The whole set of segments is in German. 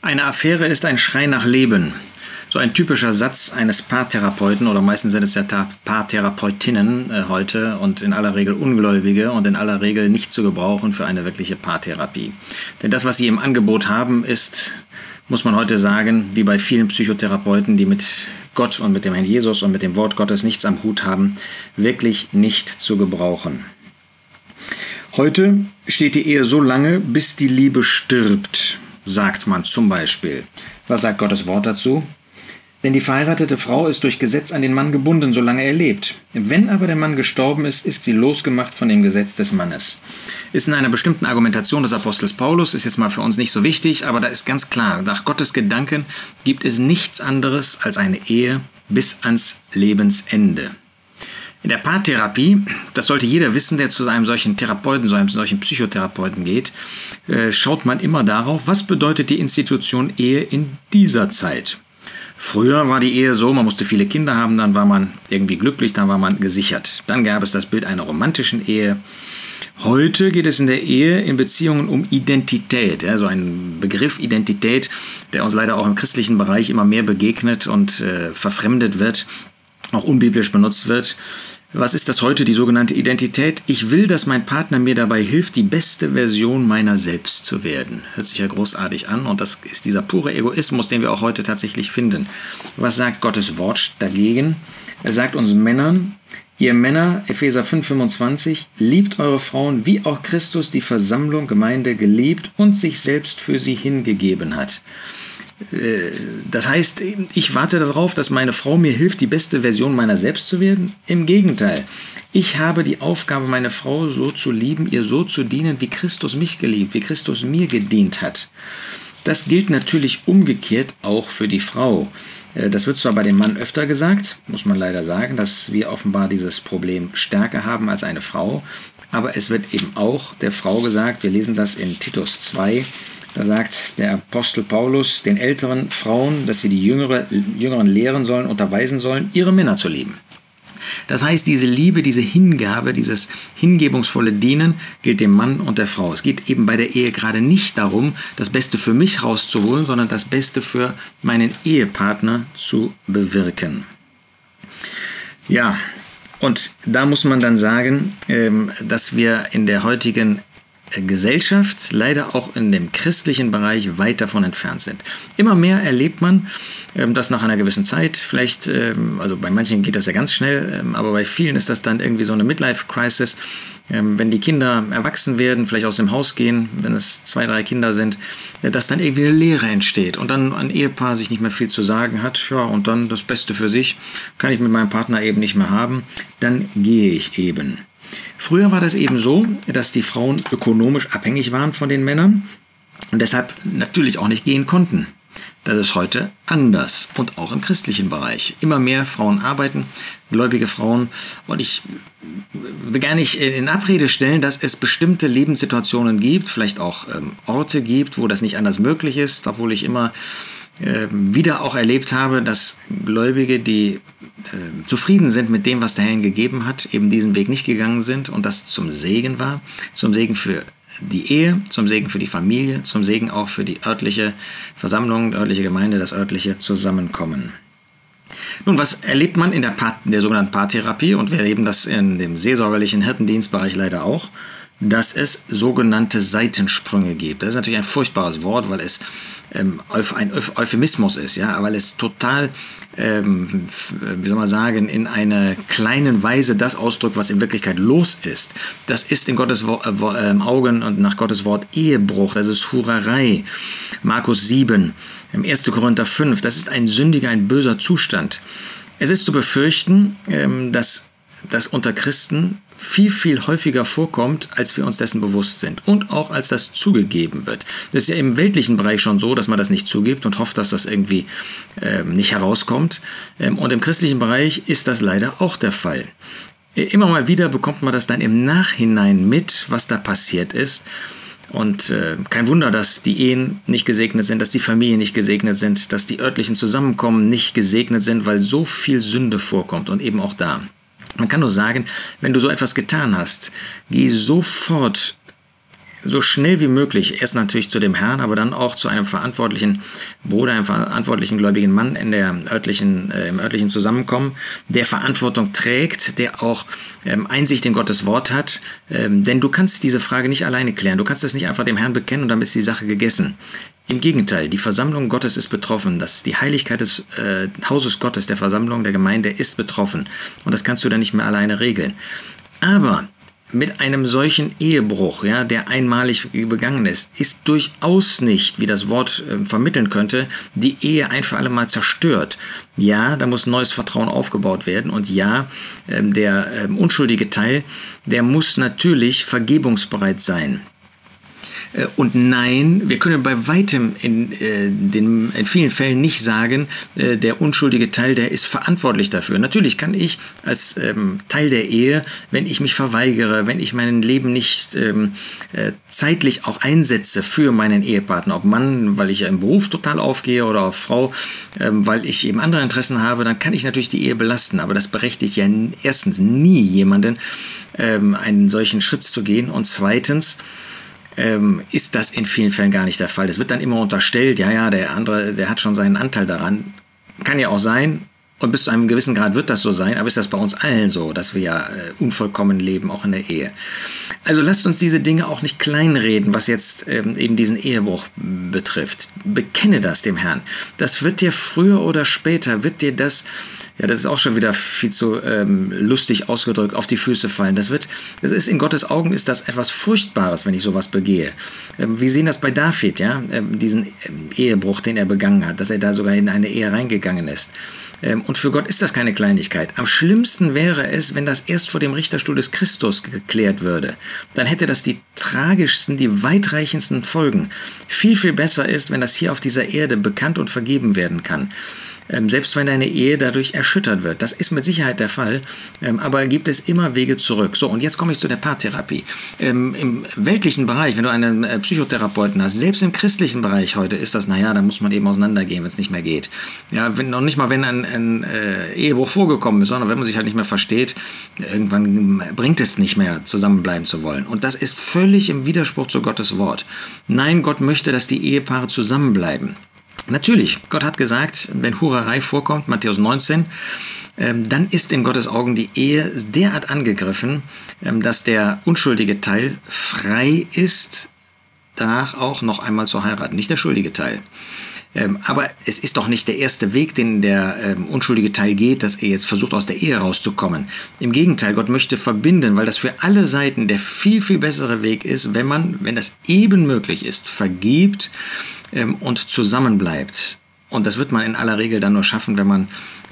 Eine Affäre ist ein Schrei nach Leben. So ein typischer Satz eines Paartherapeuten oder meistens sind es ja Paartherapeutinnen äh, heute und in aller Regel Ungläubige und in aller Regel nicht zu gebrauchen für eine wirkliche Paartherapie. Denn das, was sie im Angebot haben, ist, muss man heute sagen, wie bei vielen Psychotherapeuten, die mit Gott und mit dem Herrn Jesus und mit dem Wort Gottes nichts am Hut haben, wirklich nicht zu gebrauchen. Heute steht die Ehe so lange, bis die Liebe stirbt sagt man zum Beispiel. Was sagt Gottes Wort dazu? Denn die verheiratete Frau ist durch Gesetz an den Mann gebunden, solange er lebt. Wenn aber der Mann gestorben ist, ist sie losgemacht von dem Gesetz des Mannes. Ist in einer bestimmten Argumentation des Apostels Paulus, ist jetzt mal für uns nicht so wichtig, aber da ist ganz klar, nach Gottes Gedanken gibt es nichts anderes als eine Ehe bis ans Lebensende. In der Paartherapie, das sollte jeder wissen, der zu einem solchen Therapeuten, zu einem solchen Psychotherapeuten geht, äh, schaut man immer darauf, was bedeutet die Institution Ehe in dieser Zeit. Früher war die Ehe so, man musste viele Kinder haben, dann war man irgendwie glücklich, dann war man gesichert. Dann gab es das Bild einer romantischen Ehe. Heute geht es in der Ehe in Beziehungen um Identität, also ein Begriff Identität, der uns leider auch im christlichen Bereich immer mehr begegnet und äh, verfremdet wird auch unbiblisch benutzt wird. Was ist das heute, die sogenannte Identität? Ich will, dass mein Partner mir dabei hilft, die beste Version meiner selbst zu werden. Hört sich ja großartig an und das ist dieser pure Egoismus, den wir auch heute tatsächlich finden. Was sagt Gottes Wort dagegen? Er sagt uns Männern, ihr Männer, Epheser 5,25, liebt eure Frauen, wie auch Christus die Versammlung, Gemeinde geliebt und sich selbst für sie hingegeben hat. Äh, das heißt, ich warte darauf, dass meine Frau mir hilft, die beste Version meiner selbst zu werden. Im Gegenteil, ich habe die Aufgabe, meine Frau so zu lieben, ihr so zu dienen, wie Christus mich geliebt, wie Christus mir gedient hat. Das gilt natürlich umgekehrt auch für die Frau. Äh, das wird zwar bei dem Mann öfter gesagt, muss man leider sagen, dass wir offenbar dieses Problem stärker haben als eine Frau, aber es wird eben auch der Frau gesagt, wir lesen das in Titus 2, da sagt der Apostel Paulus den älteren Frauen, dass sie die Jüngere, Jüngeren lehren sollen, unterweisen sollen, ihre Männer zu lieben. Das heißt, diese Liebe, diese Hingabe, dieses hingebungsvolle Dienen gilt dem Mann und der Frau. Es geht eben bei der Ehe gerade nicht darum, das Beste für mich rauszuholen, sondern das Beste für meinen Ehepartner zu bewirken. Ja, und da muss man dann sagen, ähm, dass wir in der heutigen Gesellschaft, leider auch in dem christlichen Bereich weit davon entfernt sind. Immer mehr erlebt man, ähm, dass nach einer gewissen Zeit, vielleicht, ähm, also bei manchen geht das ja ganz schnell, ähm, aber bei vielen ist das dann irgendwie so eine Midlife-Crisis, wenn die Kinder erwachsen werden, vielleicht aus dem Haus gehen, wenn es zwei, drei Kinder sind, äh, dass dann irgendwie eine Leere entsteht und dann ein Ehepaar sich nicht mehr viel zu sagen hat, ja, und dann das Beste für sich kann ich mit meinem Partner eben nicht mehr haben, dann gehe ich eben. Früher war das eben so, dass die Frauen ökonomisch abhängig waren von den Männern und deshalb natürlich auch nicht gehen konnten. Das ist heute anders und auch im christlichen Bereich. Immer mehr Frauen arbeiten, gläubige Frauen. Und ich will gar nicht in Abrede stellen, dass es bestimmte Lebenssituationen gibt, vielleicht auch ähm, Orte gibt, wo das nicht anders möglich ist, obwohl ich immer wieder auch erlebt habe, dass Gläubige, die äh, zufrieden sind mit dem, was der Herr ihnen gegeben hat, eben diesen Weg nicht gegangen sind und das zum Segen war, zum Segen für die Ehe, zum Segen für die Familie, zum Segen auch für die örtliche Versammlung, die örtliche Gemeinde, das örtliche Zusammenkommen. Nun, was erlebt man in der, Part, der sogenannten Paartherapie? Und wir erleben das in dem seelsorgerlichen Hirtendienstbereich leider auch dass es sogenannte Seitensprünge gibt. Das ist natürlich ein furchtbares Wort, weil es ähm, ein Euphemismus ist, ja, weil es total, ähm, wie soll man sagen, in einer kleinen Weise das ausdrückt, was in Wirklichkeit los ist. Das ist in Gottes Wo äh, ähm, Augen und nach Gottes Wort Ehebruch, das ist Hurerei. Markus 7, 1. Korinther 5, das ist ein sündiger, ein böser Zustand. Es ist zu befürchten, ähm, dass das unter Christen viel, viel häufiger vorkommt, als wir uns dessen bewusst sind und auch als das zugegeben wird. Das ist ja im weltlichen Bereich schon so, dass man das nicht zugibt und hofft, dass das irgendwie ähm, nicht herauskommt. Ähm, und im christlichen Bereich ist das leider auch der Fall. Äh, immer mal wieder bekommt man das dann im Nachhinein mit, was da passiert ist. Und äh, kein Wunder, dass die Ehen nicht gesegnet sind, dass die Familien nicht gesegnet sind, dass die örtlichen Zusammenkommen nicht gesegnet sind, weil so viel Sünde vorkommt und eben auch da. Man kann nur sagen, wenn du so etwas getan hast, geh sofort so schnell wie möglich, erst natürlich zu dem Herrn, aber dann auch zu einem verantwortlichen Bruder, einem verantwortlichen gläubigen Mann in der örtlichen, äh, im örtlichen Zusammenkommen, der Verantwortung trägt, der auch ähm, Einsicht in Gottes Wort hat. Ähm, denn du kannst diese Frage nicht alleine klären. Du kannst es nicht einfach dem Herrn bekennen und dann ist die Sache gegessen. Im Gegenteil, die Versammlung Gottes ist betroffen. Das, die Heiligkeit des äh, Hauses Gottes, der Versammlung der Gemeinde ist betroffen. Und das kannst du dann nicht mehr alleine regeln. Aber mit einem solchen Ehebruch, ja, der einmalig begangen ist, ist durchaus nicht, wie das Wort äh, vermitteln könnte, die Ehe ein für alle Mal zerstört. Ja, da muss neues Vertrauen aufgebaut werden und ja, äh, der äh, unschuldige Teil, der muss natürlich vergebungsbereit sein. Äh, und nein, wir können bei weitem in, äh, den, in vielen Fällen nicht sagen, äh, der unschuldige Teil, der ist verantwortlich dafür. Natürlich kann ich als ähm, Teil der Ehe, wenn ich mich verweigere, wenn ich mein Leben nicht ähm, äh, zeitlich auch einsetze für meinen Ehepartner, ob Mann, weil ich ja im Beruf total aufgehe oder auch Frau, ähm, weil ich eben andere Interessen habe, dann kann ich natürlich die Ehe belasten. Aber das berechtigt ja erstens nie jemanden, einen solchen Schritt zu gehen und zweitens, ähm, ist das in vielen Fällen gar nicht der Fall. Es wird dann immer unterstellt, ja, ja, der andere, der hat schon seinen Anteil daran. Kann ja auch sein, und bis zu einem gewissen Grad wird das so sein, aber ist das bei uns allen so, dass wir ja äh, unvollkommen leben, auch in der Ehe. Also lasst uns diese Dinge auch nicht kleinreden, was jetzt ähm, eben diesen Ehebruch betrifft. Bekenne das dem Herrn. Das wird dir früher oder später, wird dir das ja, das ist auch schon wieder viel zu ähm, lustig ausgedrückt, auf die Füße fallen. Das wird, das ist in Gottes Augen ist das etwas Furchtbares, wenn ich sowas begehe. Ähm, wir sehen das bei David, ja, ähm, diesen ähm, Ehebruch, den er begangen hat, dass er da sogar in eine Ehe reingegangen ist. Ähm, und für Gott ist das keine Kleinigkeit. Am schlimmsten wäre es, wenn das erst vor dem Richterstuhl des Christus geklärt würde. Dann hätte das die tragischsten, die weitreichendsten Folgen. Viel, viel besser ist, wenn das hier auf dieser Erde bekannt und vergeben werden kann. Ähm, selbst wenn deine Ehe dadurch erschüttert wird. Das ist mit Sicherheit der Fall, ähm, aber gibt es immer Wege zurück. So, und jetzt komme ich zu der Paartherapie. Ähm, Im weltlichen Bereich, wenn du einen äh, Psychotherapeuten hast, selbst im christlichen Bereich heute ist das, naja, da muss man eben auseinandergehen, wenn es nicht mehr geht. Ja, wenn, noch nicht mal, wenn ein, ein äh, Ehebruch vorgekommen ist, sondern wenn man sich halt nicht mehr versteht, irgendwann bringt es nicht mehr, zusammenbleiben zu wollen. Und das ist völlig im Widerspruch zu Gottes Wort. Nein, Gott möchte, dass die Ehepaare zusammenbleiben. Natürlich, Gott hat gesagt, wenn Hurerei vorkommt, Matthäus 19, ähm, dann ist in Gottes Augen die Ehe derart angegriffen, ähm, dass der unschuldige Teil frei ist, danach auch noch einmal zu heiraten, nicht der schuldige Teil. Ähm, aber es ist doch nicht der erste Weg, den der unschuldige Teil geht, dass er jetzt versucht, aus der Ehe rauszukommen. Im Gegenteil, Gott möchte verbinden, weil das für alle Seiten der viel, viel bessere Weg ist, wenn man, wenn das eben möglich ist, vergibt ähm, und zusammenbleibt. Und das wird man in aller Regel dann nur schaffen, wenn man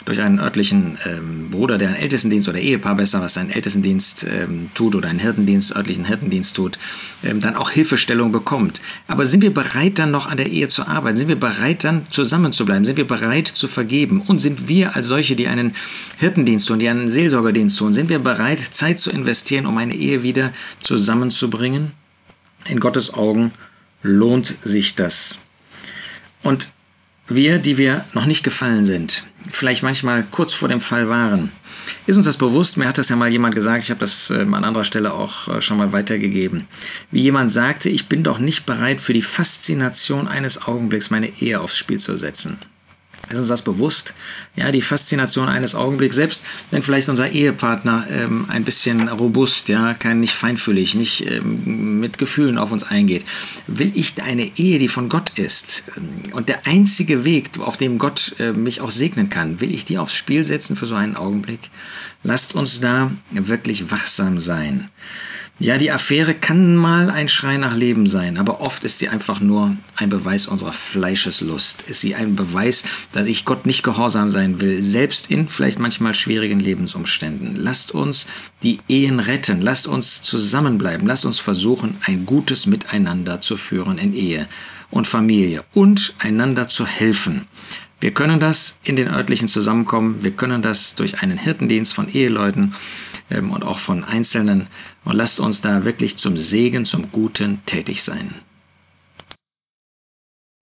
durch einen örtlichen ähm, Bruder, der einen Ältestendienst oder Ehepaar besser, was einen Ältestendienst ähm, tut oder einen Hirtendienst, örtlichen Hirtendienst tut, ähm, dann auch Hilfestellung bekommt. Aber sind wir bereit, dann noch an der Ehe zu arbeiten? Sind wir bereit, dann zusammenzubleiben? Sind wir bereit zu vergeben? Und sind wir als solche, die einen Hirtendienst tun, die einen Seelsorgerdienst tun, sind wir bereit, Zeit zu investieren, um eine Ehe wieder zusammenzubringen? In Gottes Augen lohnt sich das. Und wir, die wir noch nicht gefallen sind, vielleicht manchmal kurz vor dem Fall waren, ist uns das bewusst? Mir hat das ja mal jemand gesagt, ich habe das ähm, an anderer Stelle auch äh, schon mal weitergegeben. Wie jemand sagte, ich bin doch nicht bereit, für die Faszination eines Augenblicks meine Ehe aufs Spiel zu setzen. Ist uns das bewusst? Ja, die Faszination eines Augenblicks, selbst wenn vielleicht unser Ehepartner ähm, ein bisschen robust, ja, kein nicht feinfühlig, nicht ähm, mit Gefühlen auf uns eingeht, will ich eine Ehe, die von Gott ist ähm, und der einzige Weg, auf dem Gott äh, mich auch segnen kann, will ich die aufs Spiel setzen für so einen Augenblick? Lasst uns da wirklich wachsam sein. Ja, die Affäre kann mal ein Schrei nach Leben sein, aber oft ist sie einfach nur ein Beweis unserer Fleischeslust. Ist sie ein Beweis, dass ich Gott nicht gehorsam sein will, selbst in vielleicht manchmal schwierigen Lebensumständen. Lasst uns die Ehen retten, lasst uns zusammenbleiben, lasst uns versuchen, ein gutes Miteinander zu führen in Ehe und Familie und einander zu helfen. Wir können das in den örtlichen Zusammenkommen, wir können das durch einen Hirtendienst von Eheleuten ähm, und auch von Einzelnen und lasst uns da wirklich zum Segen, zum Guten tätig sein.